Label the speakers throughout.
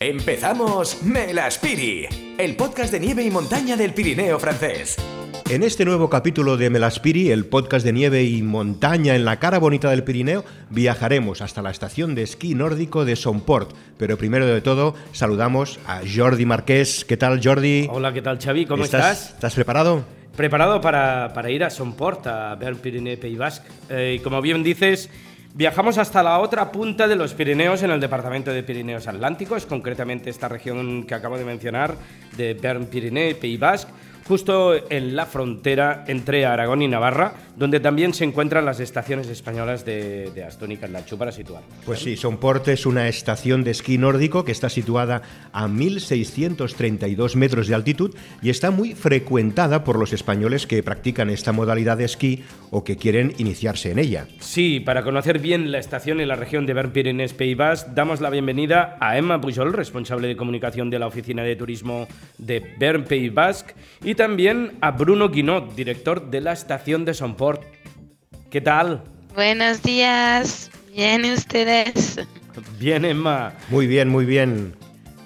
Speaker 1: Empezamos Melaspiri, el podcast de nieve y montaña del Pirineo francés.
Speaker 2: En este nuevo capítulo de Melaspiri, el podcast de nieve y montaña en la cara bonita del Pirineo, viajaremos hasta la estación de esquí nórdico de Somport. Pero primero de todo, saludamos a Jordi Marqués. ¿Qué tal, Jordi?
Speaker 3: Hola, ¿qué tal, Xavi? ¿Cómo estás?
Speaker 2: ¿Estás, preparado?
Speaker 3: Preparado para, para, ir a Somport, a ver Pirineo Pays Basque. Eh, y como bien dices, Viajamos hasta la otra punta de los Pirineos en el departamento de Pirineos Atlánticos, concretamente esta región que acabo de mencionar, de Bern-Pirineo y Pays Basque, justo en la frontera entre Aragón y Navarra, donde también se encuentran las estaciones españolas de, de Aston y Candachú para situar.
Speaker 2: Pues sí, Somport es una estación de esquí nórdico que está situada a 1.632 metros de altitud y está muy frecuentada por los españoles que practican esta modalidad de esquí o que quieren iniciarse en ella.
Speaker 3: Sí, para conocer bien la estación y la región de Bern Pyrénées Pays damos la bienvenida a Emma Pujol, responsable de comunicación de la Oficina de Turismo de Bern Pays Basque, y también a Bruno Guinot, director de la estación de Somport. ¿Qué tal?
Speaker 4: Buenos días. Bien, ustedes?
Speaker 3: Bien, Emma.
Speaker 2: Muy bien, muy bien.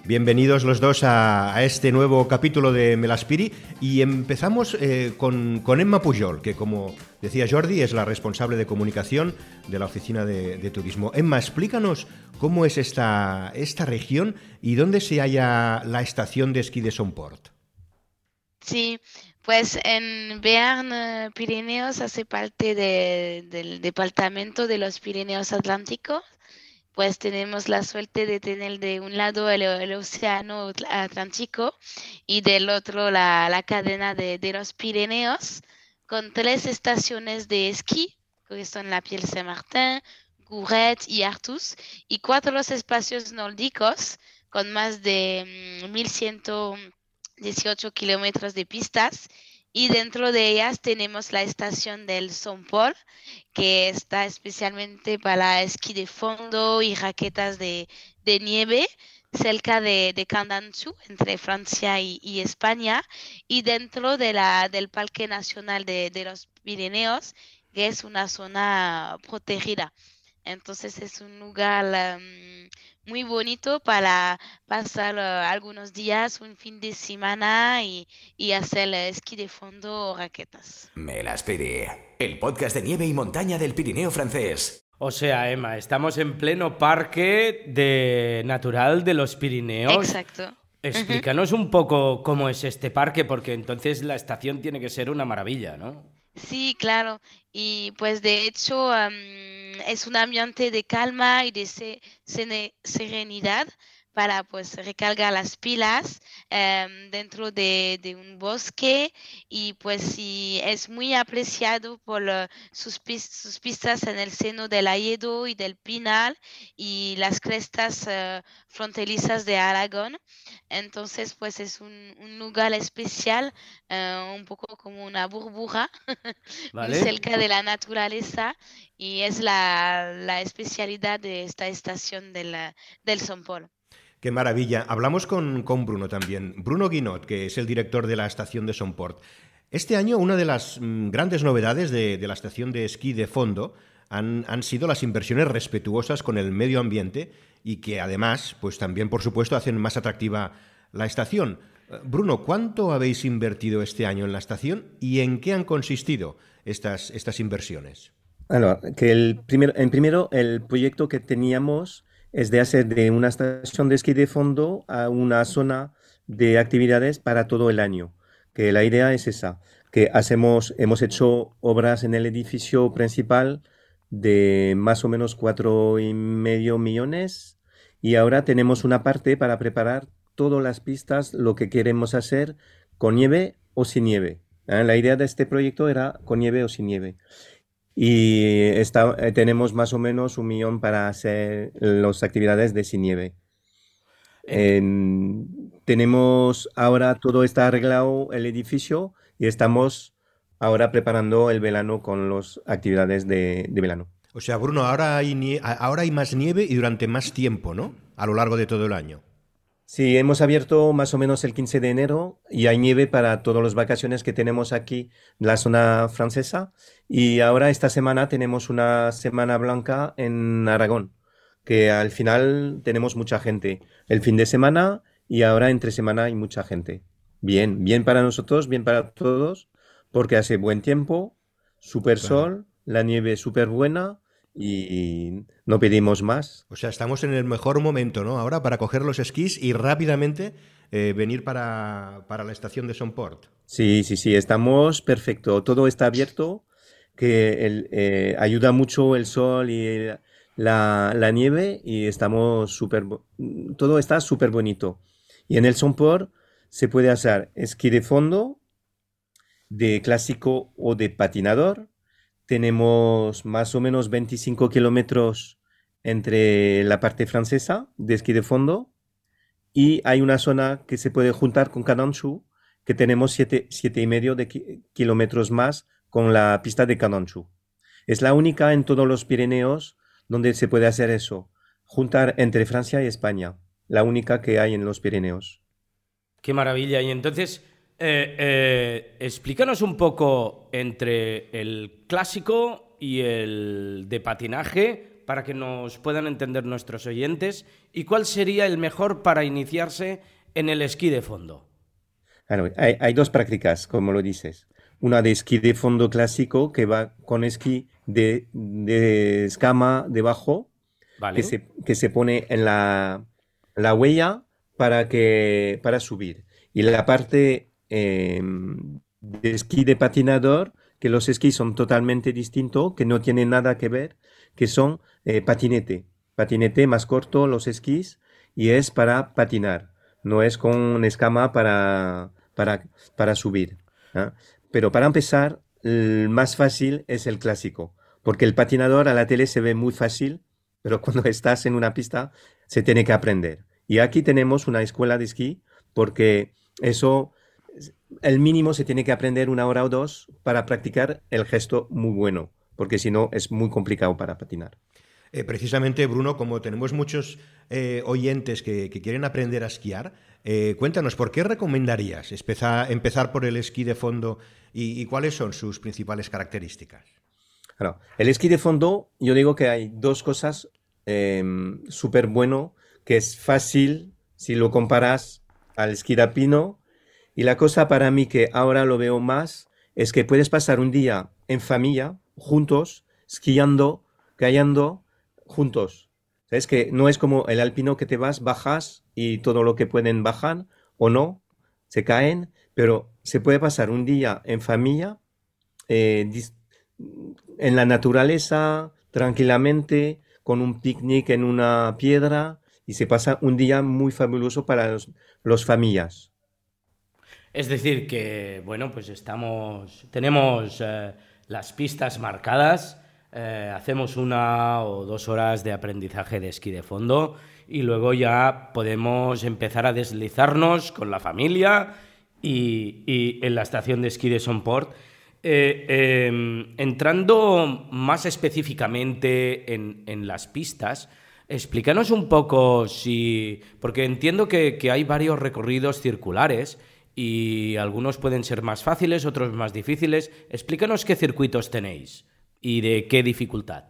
Speaker 2: Bienvenidos los dos a, a, este nuevo capítulo de Melaspiri y empezamos eh, con, con, Emma Pujol, que como decía Jordi es la responsable de comunicación de la Oficina de, de Turismo. Emma, explícanos cómo es esta, esta región y dónde se halla la estación de esquí de Somport.
Speaker 4: Sí, pues en Bearn, Pirineos, hace parte de, del departamento de los Pirineos Atlánticos. Pues tenemos la suerte de tener de un lado el, el océano Atlántico y del otro la, la cadena de, los Pirineos, con tres estaciones de esquí, que son la Piel Saint-Martin, Gouret y Artus, y cuatro espacios nórdicos con más de 1100 18 kilómetros de pistas y dentro de ellas tenemos la estación del Somport, que está especialmente para esquí de fondo y raquetas de, nieve cerca de, de entre Francia y, España, y dentro de la, del Parque Nacional de, los Pirineos, que es una zona protegida. Entonces es un lugar um, muy bonito para pasar uh, algunos días, un fin de semana y, y hacer esquí de fondo o raquetas.
Speaker 1: Me las pedí. El podcast de nieve y montaña del Pirineo francés.
Speaker 3: O sea, Emma, estamos en pleno parque de natural de los Pirineos.
Speaker 4: Exacto.
Speaker 3: Explícanos uh -huh. un poco cómo es este parque, porque entonces la estación tiene que ser una maravilla, ¿no?
Speaker 4: Sí, claro. Y pues de hecho um, es un ambiente de calma y de se serenidad para pues recargar las pilas um, dentro de, de, un bosque y pues sí, es muy apreciado por uh, sus, sus, pistas en el seno del Ayedo y del Pinal y las crestas uh, fronterizas de Aragón. Entonces pues es un, un lugar especial, uh, un poco como una burbuja,
Speaker 3: vale.
Speaker 4: muy cerca de la naturaleza y es la, la especialidad de esta estación del, del Sompol.
Speaker 2: Qué maravilla. Hablamos con, con, Bruno también. Bruno Guinot, que es el director de la estación de Somport. Este año una de las mmm, grandes novedades de, de, la estación de esquí de fondo han, han, sido las inversiones respetuosas con el medio ambiente y que además, pues también por supuesto, hacen más atractiva la estación. Bruno, ¿cuánto habéis invertido este año en la estación y en qué han consistido estas, estas inversiones?
Speaker 5: Bueno, que el primer, en primero el proyecto que teníamos es de hacer de una estación de esquí de fondo a una zona de actividades para todo el año. Que la idea es esa, que hacemos, hemos hecho obras en el edificio principal de más o menos cuatro y medio millones y ahora tenemos una parte para preparar todas las pistas, lo que queremos hacer con nieve o sin nieve. ¿Eh? La idea de este proyecto era con nieve o sin nieve y está, eh, tenemos más o menos un millón para hacer las actividades de sin nieve. Eh. tenemos ahora todo está arreglado el edificio y estamos ahora preparando el verano con las actividades de, de verano.
Speaker 2: O sea, Bruno, ahora hay, ahora hay más nieve y durante más tiempo, ¿no? A lo largo de todo el año.
Speaker 5: Sí, hemos abierto más o menos el 15 de enero y hay nieve para todas las vacaciones que tenemos aquí en la zona francesa. Y ahora esta semana tenemos una semana blanca en Aragón, que al final tenemos mucha gente. El fin de semana y ahora entre semana hay mucha gente. Bien, bien para nosotros, bien para todos, porque hace buen tiempo, super sol, la nieve súper buena y no pedimos más.
Speaker 2: O sea, estamos en el mejor momento, ¿no? Ahora para coger los esquís y rápidamente eh, venir para, la estación de Sonport.
Speaker 5: Sí, sí, sí, estamos perfecto. Todo está abierto, que eh, ayuda mucho el sol y la, nieve y estamos súper... Todo está súper bonito. Y en el Sonport se puede hacer esquí de fondo, de clásico o de patinador tenemos más o menos 25 kilómetros entre la parte francesa de esquí de fondo y hay una zona que se puede juntar con Canonchu, que tenemos 7 siete, y medio de kilómetros más con la pista de Canonchu. Es la única en todos los Pirineos donde se puede hacer eso, juntar entre Francia y España, la única que hay en los Pirineos.
Speaker 3: Qué maravilla. Y entonces, eh, eh, explícanos un poco entre el clásico y el de patinaje para que nos puedan entender nuestros oyentes y cuál sería el mejor para iniciarse en el esquí de fondo.
Speaker 5: hay, dos prácticas, como lo dices. Una de esquí de fondo clásico que va con esquí de, escama debajo, que, se, que se pone en la, la huella para, que, para subir. Y la parte De esquí de patinador, que los esquís son totalmente distintos, que no tienen nada que ver, que son eh, patinete. Patinete más corto los esquís y es para patinar, no es con escama para, para, para subir. ¿ah? Pero para empezar, el más fácil es el clásico, porque el patinador a la tele se ve muy fácil, pero cuando estás en una pista se tiene que aprender. Y aquí tenemos una escuela de esquí porque eso el mínimo se tiene que aprender una hora o dos para practicar el gesto muy bueno, porque si no es muy complicado para patinar.
Speaker 2: Eh, precisamente, Bruno, como tenemos muchos eh, oyentes que, quieren aprender a esquiar, eh, cuéntanos, ¿por qué recomendarías empezar, por el esquí de fondo y, cuáles son sus principales características?
Speaker 5: el esquí de fondo, yo digo que hay dos cosas em, súper bueno, que es fácil si lo comparas al esquí de alpino y la cosa para mí que ahora lo veo más es que puedes pasar un día en familia, juntos, esquiando, cayendo, juntos. Es que no es como el alpino que te vas, bajas y todo lo que pueden bajar o no, se caen, pero se puede pasar un día en familia, eh, en la naturaleza, tranquilamente, con un picnic en una piedra y se pasa un día muy fabuloso para los, los familias.
Speaker 3: Es decir, que, bueno, pues estamos, tenemos eh, las pistas marcadas, eh, hacemos una o dos horas de aprendizaje de esquí de fondo y luego ya podemos empezar a deslizarnos con la familia y, en la estación de esquí de Sonport. Eh, em, entrando más específicamente en, las pistas, explícanos un poco si, porque entiendo que hay varios recorridos circulares, y algunos pueden ser más fáciles, otros más difíciles. Explícanos qué circuitos tenéis y de qué dificultad.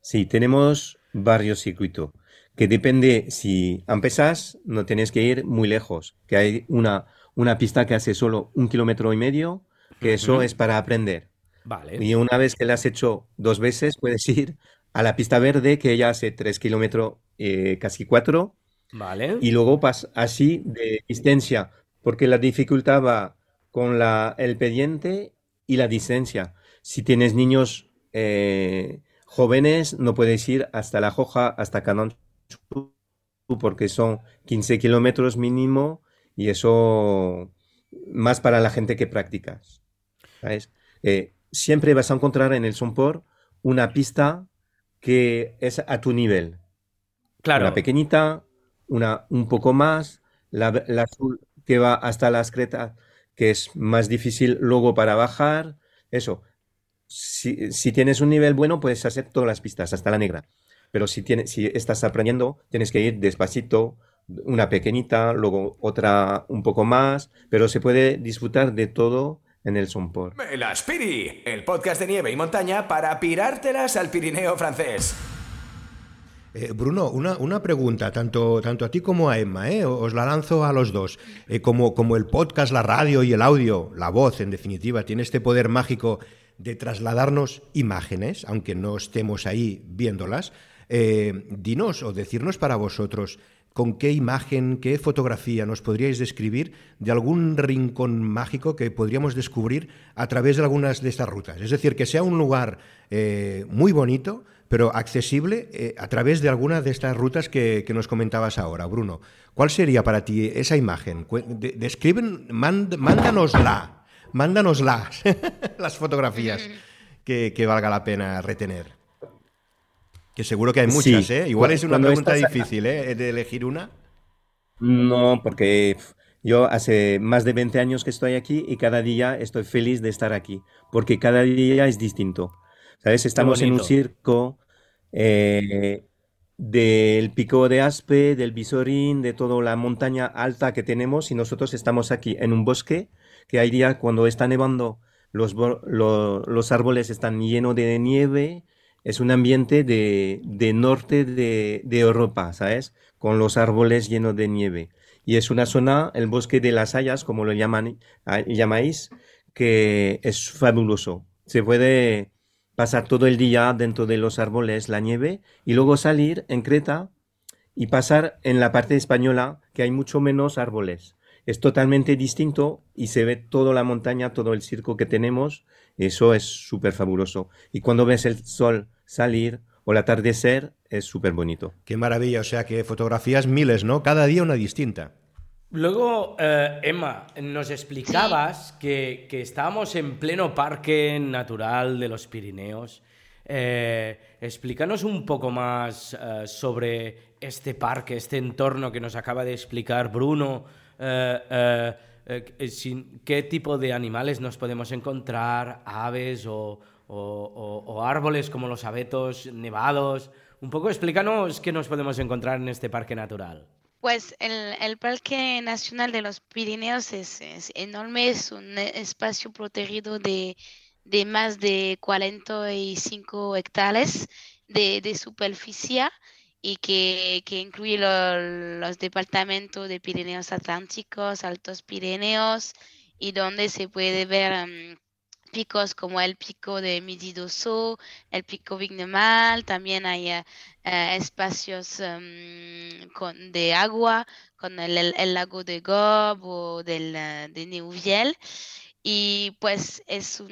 Speaker 5: Sí, tenemos varios circuitos, que depende si empezás, no tienes que ir muy lejos, que hay una, una pista que hace solo un kilómetro y medio, que eso es para aprender.
Speaker 3: Vale.
Speaker 5: Y una vez que la has hecho dos veces, puedes ir a la pista verde, que ya hace tres kilómetros, eh, casi cuatro.
Speaker 3: Vale.
Speaker 5: Y luego pas así de distancia porque la dificultad va con la, el pendiente y la distancia. Si tienes niños eh, jóvenes, no puedes ir hasta La Joja, hasta Canon, porque son 15 kilómetros mínimo y eso más para la gente que practicas. Eh, siempre vas a encontrar en el Sompor una pista que es a tu nivel.
Speaker 3: Claro.
Speaker 5: Una pequeñita, una un poco más, la, la azul que va hasta las cretas, que es más difícil luego para bajar. Eso. Si, tienes un nivel bueno, puedes hacer todas las pistas, hasta la negra. Pero si, tienes, si estás aprendiendo, tienes que ir despacito, una pequeñita, luego otra un poco más, pero se puede disfrutar de todo en el Somport.
Speaker 1: La Spiri, el podcast de nieve y montaña para pirártelas al Pirineo francés.
Speaker 2: Eh, Bruno, una, una, pregunta, tanto, tanto a ti como a Emma, ¿eh? os la lanzo a los dos. Eh, como, como el podcast, la radio y el audio, la voz en definitiva, tiene este poder mágico de trasladarnos imágenes, aunque no estemos ahí viéndolas, eh, dinos o decirnos para vosotros con qué imagen, qué fotografía nos podríais describir de algún rincón mágico que podríamos descubrir a través de algunas de estas rutas. Es decir, que sea un lugar muy bonito, pero accesible eh, a través de alguna de estas rutas que, nos comentabas ahora, Bruno. ¿Cuál sería para ti esa imagen? describen, mándanosla, mándanosla, las fotografías que, valga la pena retener. Que seguro que hay muchas, ¿eh? Igual es una pregunta difícil, ¿eh? De elegir una.
Speaker 5: No, porque yo hace más de 20 años que estoy aquí y cada día estoy feliz de estar aquí, porque cada día es distinto. ¿Sabes? Estamos en un circo eh, del pico de Aspe, del Visorín, de toda la montaña alta que tenemos y nosotros estamos aquí en un bosque que hay día cuando está nevando los, los árboles están llenos de nieve, es un ambiente de, de norte de, de, Europa, ¿sabes? Con los árboles llenos de nieve. Y es una zona, el bosque de las hayas, como lo llaman, ah, llamáis, que es fabuloso. Se puede pasar todo el día dentro de los árboles, la nieve, y luego salir en Creta y pasar en la parte española, que hay mucho menos árboles. Es totalmente distinto y se ve toda la montaña, todo el circo que tenemos. Eso es súper fabuloso. Y cuando ves el sol salir o el atardecer, es súper bonito.
Speaker 2: Qué maravilla, o sea que fotografías miles, ¿no? Cada día una distinta.
Speaker 3: Luego, eh, Emma, nos explicabas que, estábamos en pleno parque natural de los Pirineos. Eh, explícanos un poco más eh, sobre este parque, este entorno que nos acaba de explicar Bruno. ¿Qué tipo de animales nos podemos encontrar? ¿Aves o, o árboles como los abetos nevados? Un poco explícanos qué nos podemos encontrar en este parque natural.
Speaker 4: Pues el, el, Parque Nacional de los Pirineos es, enorme, es un espacio protegido de, de, más de 45 hectáreas de, de superficie y que, que incluye los departamentos de Pirineos Atlánticos, Altos Pirineos y donde se puede ver mm, picos como el pico de Mididoso, el pico Vignemal, también hay eh, eh, espacios em, con, de agua, con el, lago de Gob o del, eh, de Neuviel. Y pues es un,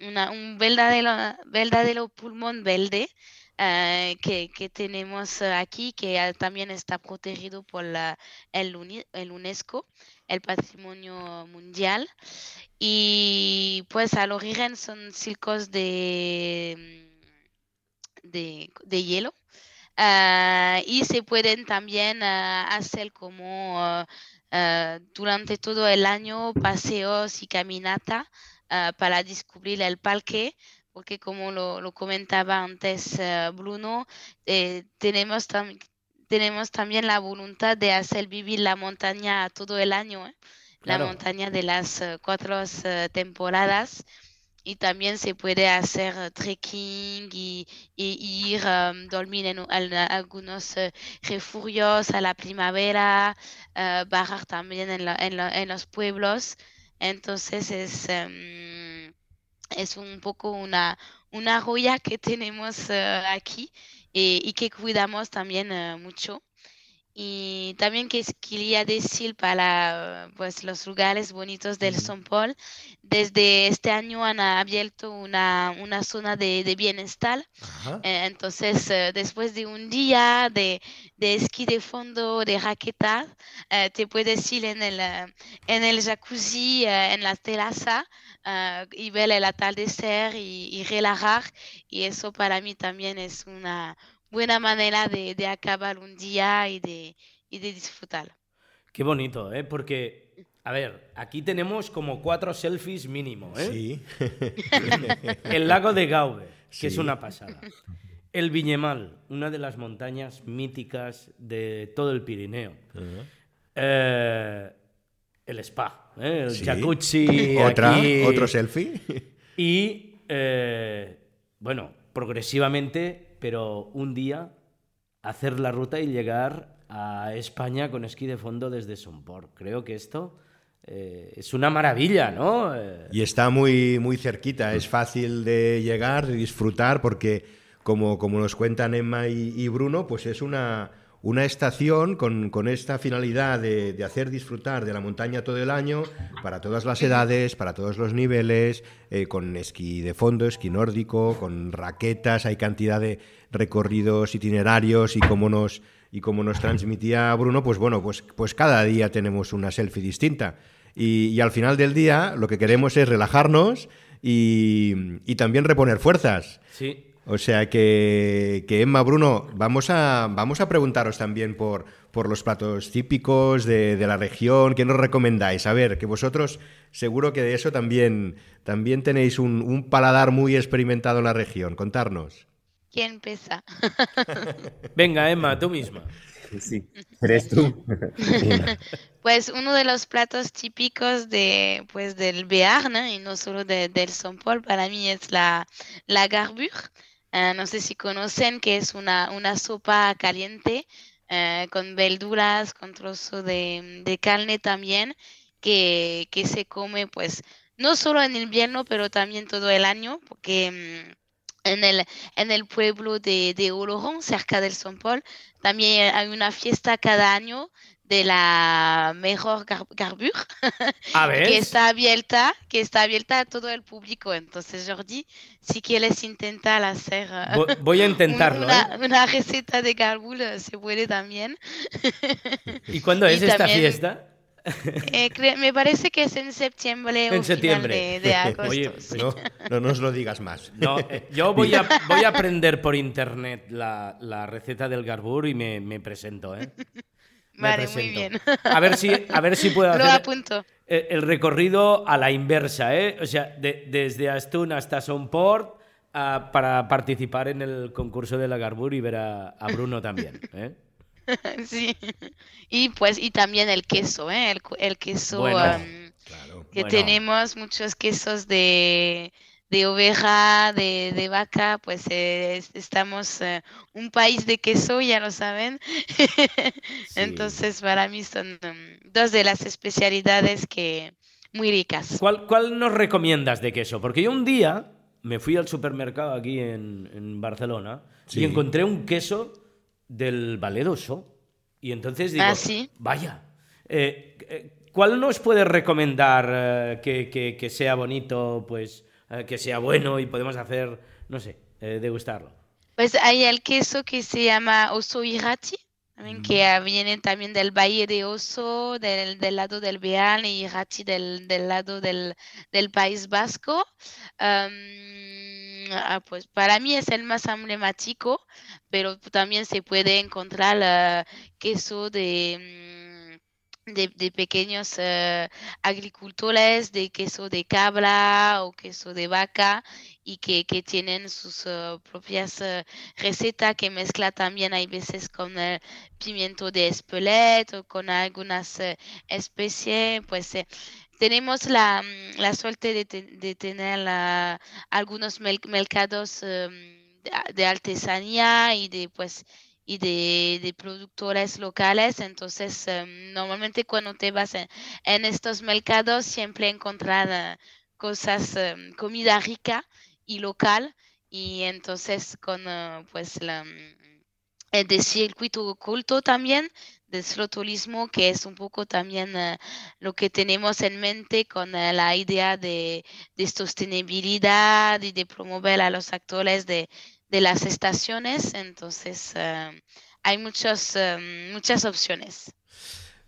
Speaker 4: un verdadero, verdadero pulmón verde que, que, tenemos aquí, que también está protegido por la, el, el UNESCO, el patrimonio mundial. Y pues al origen son circos de, mm, de, hielo. Ah, y se pueden también ah, hacer como ah, durante todo el año paseos y caminata para descubrir el parque porque como lo, comentaba antes Bruno, eh, tenemos, tenemos también la voluntad de hacer vivir la montaña todo el año. ¿eh? la montaña de las eh, cuatro eh, temporadas y también se puede hacer trekking y, ir um, dormir en, algunos refugios a la primavera, bajar también en, los pueblos. Entonces es, em, es un poco una, una joya que tenemos aquí y, que cuidamos también mucho. Y también que quería decir para pues, los lugares bonitos del Son Paul, desde este año han abierto una, una zona de, de bienestar. Eh, entonces, eh, después de un día de, de, esquí de fondo, de raqueta, eh, te puedes ir en el, en el jacuzzi, en la terraza y ver el atardecer y, y relajar. Y eso para mí también es una buena manera de, de acabar un día y de, y de disfrutar.
Speaker 3: Qué bonito, ¿eh? Porque, a ver, aquí tenemos como cuatro selfies mínimo, ¿eh?
Speaker 2: Sí.
Speaker 3: El lago de Gaube, que es una pasada. El Viñemal, una de las montañas míticas de todo el Pirineo. Eh, el spa, ¿eh? el jacuzzi.
Speaker 2: ¿Otra, ¿Otro selfie?
Speaker 3: Y, eh, bueno, progresivamente pero un día hacer la ruta y llegar a España con esquí de fondo desde Somport. Creo que esto eh, es una maravilla, ¿no?
Speaker 2: Y está muy, muy cerquita, es fácil de llegar, de disfrutar, porque como, como nos cuentan Emma y, Bruno, pues es una, una estación con, con, esta finalidad de, de, hacer disfrutar de la montaña todo el año, para todas las edades, para todos los niveles, eh, con esquí de fondo, esquí nórdico, con raquetas, hay cantidad de recorridos itinerarios y como nos, y como nos transmitía Bruno, pues bueno, pues, pues cada día tenemos una selfie distinta. Y, al final del día lo que queremos es relajarnos y, también reponer fuerzas.
Speaker 3: Sí.
Speaker 2: O sea que, Emma, Bruno, vamos a, vamos a preguntaros también por, por los platos típicos de, la región. ¿Qué nos recomendáis? A ver, que vosotros seguro que de eso también, también tenéis un, un paladar muy experimentado en la región. Contarnos.
Speaker 4: ¿Quién empieza?
Speaker 3: Venga, Emma, tú misma.
Speaker 5: Sí, eres tú.
Speaker 4: pues uno de los platos típicos de, pues, del Béarn y no solo de, del Paul para mí es la, la garbure. Eh, no sé si conocen que es una, una sopa caliente eh, con verduras, con trozo de, de carne también, que, que, se come pues no solo en invierno, pero también todo el año, porque... Mm, en el, en el pueblo de, de Oloron, cerca del Son Paul. También hay una fiesta cada año de la mejor garbure que está abierta que está abierta a todo el público entonces Jordi si quieres intentar hacer
Speaker 3: voy a intentarlo
Speaker 4: una, ¿eh? una, receta de garbure se puede también
Speaker 3: y cuándo es esta fiesta
Speaker 4: eh, me parece que es en septiembre
Speaker 3: en septiembre.
Speaker 4: de, agosto.
Speaker 2: Oye, no, no, nos lo digas más.
Speaker 3: No, eh, yo voy a, voy a aprender por internet la, la receta del garbur y me, me presento, ¿eh?
Speaker 4: Vale, muy bien.
Speaker 3: A ver si, a ver si puedo hacer
Speaker 4: apunto.
Speaker 3: El, recorrido a la inversa, ¿eh? O sea, desde Astún hasta Sonport uh, para participar en el concurso de la Garbur y ver a, a Bruno también, ¿eh?
Speaker 4: sí. Y pues, y también el queso, ¿eh? El, el queso que tenemos, muchos quesos de, de oveja, de, de, vaca, pues eh, estamos eh, un país de queso, ya lo saben. Entonces, para mí son um, dos de las especialidades que muy ricas.
Speaker 3: ¿Cuál, ¿Cuál nos recomiendas de queso? Porque yo un día me fui al supermercado aquí en, en Barcelona y encontré un queso del Valedoso. Y entonces digo,
Speaker 4: ah, ¿sí?
Speaker 3: vaya, eh, eh, ¿cuál nos puede recomendar eh, que, que, sea bonito, pues que sea bueno y podemos hacer, no sé, degustarlo?
Speaker 4: Pues hay el queso que se llama Oso Irati, que mm. viene también del Valle de Oso, del, del lado del Beal y Irati del, del lado del, del País Vasco. Ah, pues para mí es el más emblemático, pero también se puede encontrar uh, queso de, de, pequeños uh, agricultores, de queso de cabra o queso de vaca y que, que tienen sus uh, propias recetas que mezcla también hay veces con el pimiento de Espelette o con algunas especies, pues tenemos la, mm, la suerte de, de tener algunos mercados em, de, artesanía y de pues y de, de productores locales. Entonces, em, normalmente cuando te vas en, estos mercados, siempre encontrar cosas, em, comida rica y local. Y entonces con eh, pues la, el circuito oculto también del flotulismo, que es un poco también eh, lo que tenemos en mente con eh, la idea de, de, sostenibilidad y de promover a los actores de, de las estaciones. Entonces, eh, hay muchos, muchas opciones.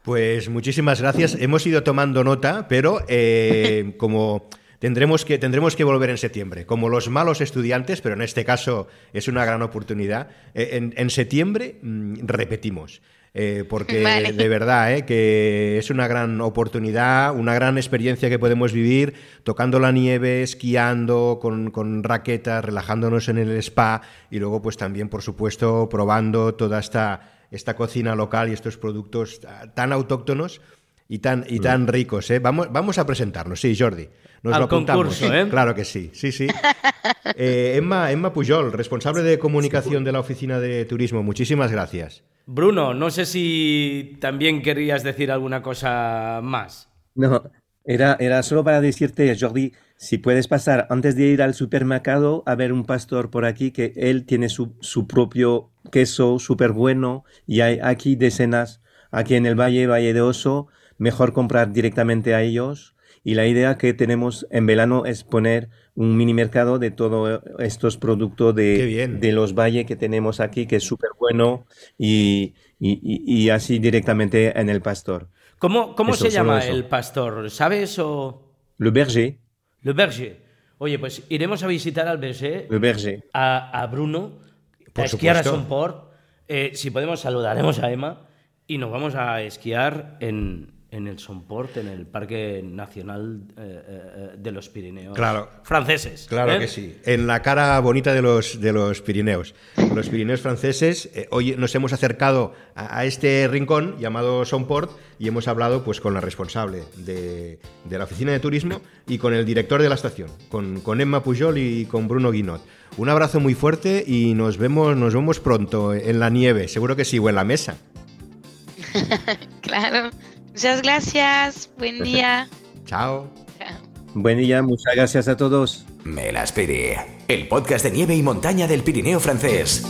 Speaker 2: Pues muchísimas gracias. Hemos ido tomando nota, pero como tendremos que, tendremos que volver en septiembre, como los malos estudiantes, pero en este caso es una gran oportunidad. en, en septiembre mm, repetimos. Eh, porque de verdad eh, que es una gran oportunidad, una gran experiencia que podemos vivir tocando la nieve, esquiando con, con, raquetas, relajándonos en el spa y luego pues también por supuesto probando toda esta, esta cocina local y estos productos tan autóctonos Y tan, y tan ricos, ¿eh? Vamos, vamos a presentarnos, sí, Jordi. Nos
Speaker 3: Al
Speaker 2: lo apuntamos.
Speaker 3: concurso, ¿eh?
Speaker 2: Claro que sí, sí, sí. Eh, Emma, Emma Pujol, responsable de comunicación de la Oficina de Turismo, muchísimas gracias.
Speaker 3: Bruno, no sé si también querías decir alguna cosa más.
Speaker 5: No, era, era solo para decirte, Jordi, si puedes pasar antes de ir al supermercado a ver un pastor por aquí, que él tiene su, su propio queso súper bueno y hay aquí decenas, aquí en el Valle, Valle de Oso, mejor comprar directamente a ellos. Y la idea que tenemos en verano es poner un mini mercado de todos estos productos de, de los valles que tenemos aquí, que es súper bueno, y, y- y- y así directamente en el pastor.
Speaker 3: ¿Cómo, cómo
Speaker 5: Eso,
Speaker 3: se llama
Speaker 5: eso.
Speaker 3: el pastor? ¿Sabes o...?
Speaker 5: Le berger,
Speaker 3: Le Berger. Oye, pues iremos a visitar al Berger,
Speaker 5: le berger.
Speaker 3: a, a Bruno,
Speaker 2: Por
Speaker 3: a esquiar a
Speaker 2: supuesto.
Speaker 3: Somport. Eh, si podemos, saludaremos a Emma y nos vamos a esquiar en, en el Somport, en el Parque Nacional eh, eh, de los Pirineos
Speaker 2: Claro.
Speaker 3: franceses.
Speaker 2: Claro
Speaker 3: ¿eh?
Speaker 2: que sí. En la cara bonita de los, de los Pirineos. Los Pirineos franceses. eh, hoy nos hemos acercado a, a este rincón llamado Somport y hemos hablado pues, con la responsable de, de la oficina de turismo y con el director de la estación, con, con Emma Pujol y con Bruno Guinot. Un abrazo muy fuerte y nos vemos, nos vemos pronto en la nieve, seguro que sí, o en la mesa.
Speaker 4: Claro. Muchas gracias. Buen día.
Speaker 2: Chao.
Speaker 4: Chao.
Speaker 5: Buen día, muchas gracias a todos.
Speaker 1: Me las pedí. El podcast de nieve y montaña del Pirineo francés.